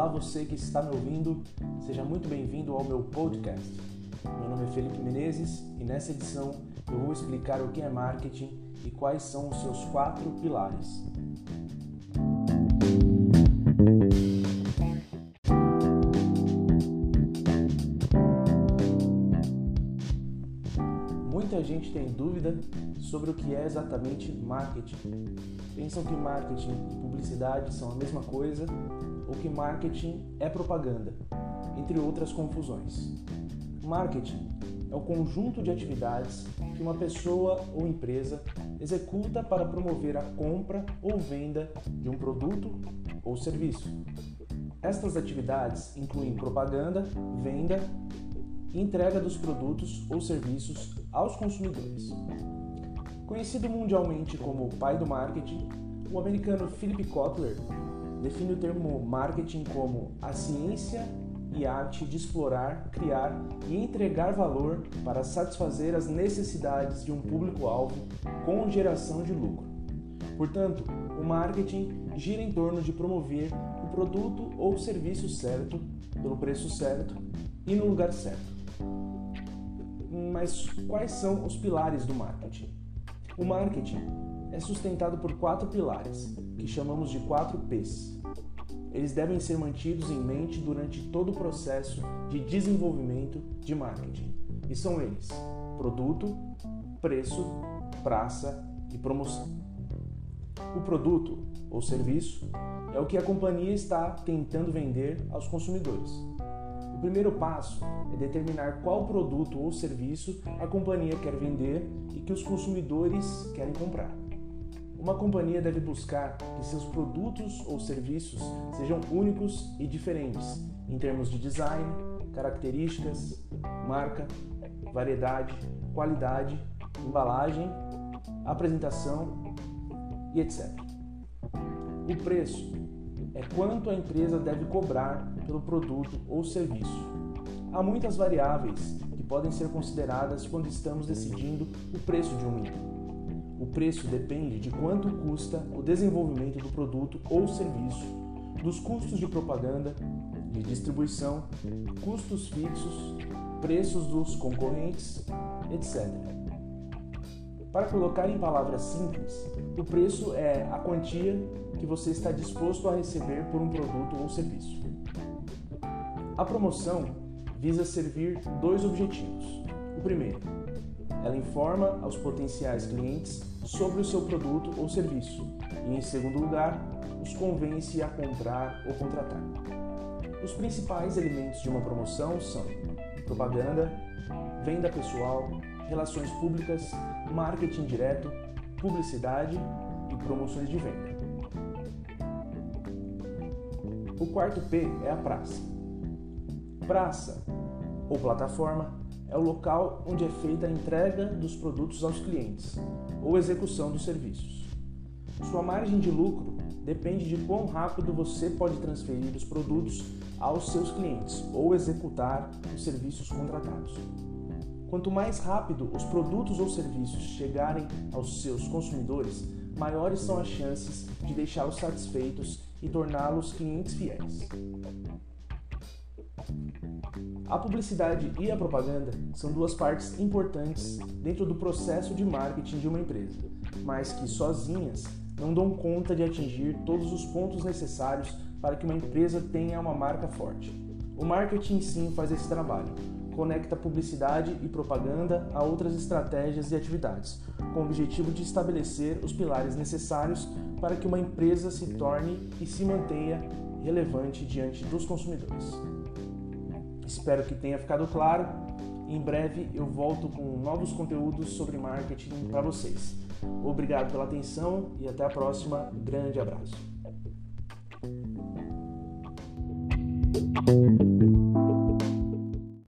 Olá, você que está me ouvindo, seja muito bem-vindo ao meu podcast. Meu nome é Felipe Menezes e nessa edição eu vou explicar o que é marketing e quais são os seus quatro pilares. Muita gente tem dúvida sobre o que é exatamente marketing. Pensam que marketing e publicidade são a mesma coisa ou que marketing é propaganda, entre outras confusões. Marketing é o conjunto de atividades que uma pessoa ou empresa executa para promover a compra ou venda de um produto ou serviço. Estas atividades incluem propaganda, venda e entrega dos produtos ou serviços aos consumidores. Conhecido mundialmente como o pai do marketing, o americano Philip Kotler define o termo marketing como a ciência e arte de explorar, criar e entregar valor para satisfazer as necessidades de um público-alvo com geração de lucro. Portanto, o marketing gira em torno de promover o produto ou serviço certo, pelo preço certo e no lugar certo. Mas quais são os pilares do marketing? O marketing é sustentado por quatro pilares, que chamamos de quatro P's. Eles devem ser mantidos em mente durante todo o processo de desenvolvimento de marketing. E são eles: produto, preço, praça e promoção. O produto ou serviço é o que a companhia está tentando vender aos consumidores. O primeiro passo é determinar qual produto ou serviço a companhia quer vender e que os consumidores querem comprar. Uma companhia deve buscar que seus produtos ou serviços sejam únicos e diferentes em termos de design, características, marca, variedade, qualidade, embalagem, apresentação e etc. O preço é quanto a empresa deve cobrar pelo produto ou serviço. Há muitas variáveis que podem ser consideradas quando estamos decidindo o preço de um item. O preço depende de quanto custa o desenvolvimento do produto ou serviço, dos custos de propaganda, de distribuição, custos fixos, preços dos concorrentes, etc. Para colocar em palavras simples, o preço é a quantia que você está disposto a receber por um produto ou serviço. A promoção visa servir dois objetivos. O primeiro, ela informa aos potenciais clientes sobre o seu produto ou serviço e, em segundo lugar, os convence a comprar ou contratar. Os principais elementos de uma promoção são propaganda, venda pessoal, relações públicas, marketing direto, publicidade e promoções de venda. O quarto P é a praça. Praça ou plataforma é o local onde é feita a entrega dos produtos aos clientes ou execução dos serviços. Sua margem de lucro depende de quão rápido você pode transferir os produtos aos seus clientes ou executar os serviços contratados. Quanto mais rápido os produtos ou serviços chegarem aos seus consumidores, maiores são as chances de deixá-los satisfeitos e torná-los clientes fiéis. A publicidade e a propaganda são duas partes importantes dentro do processo de marketing de uma empresa, mas que sozinhas não dão conta de atingir todos os pontos necessários para que uma empresa tenha uma marca forte. O marketing sim faz esse trabalho, conecta publicidade e propaganda a outras estratégias e atividades, com o objetivo de estabelecer os pilares necessários para que uma empresa se torne e se mantenha relevante diante dos consumidores. Espero que tenha ficado claro. Em breve eu volto com novos conteúdos sobre marketing para vocês. Obrigado pela atenção e até a próxima. Grande abraço.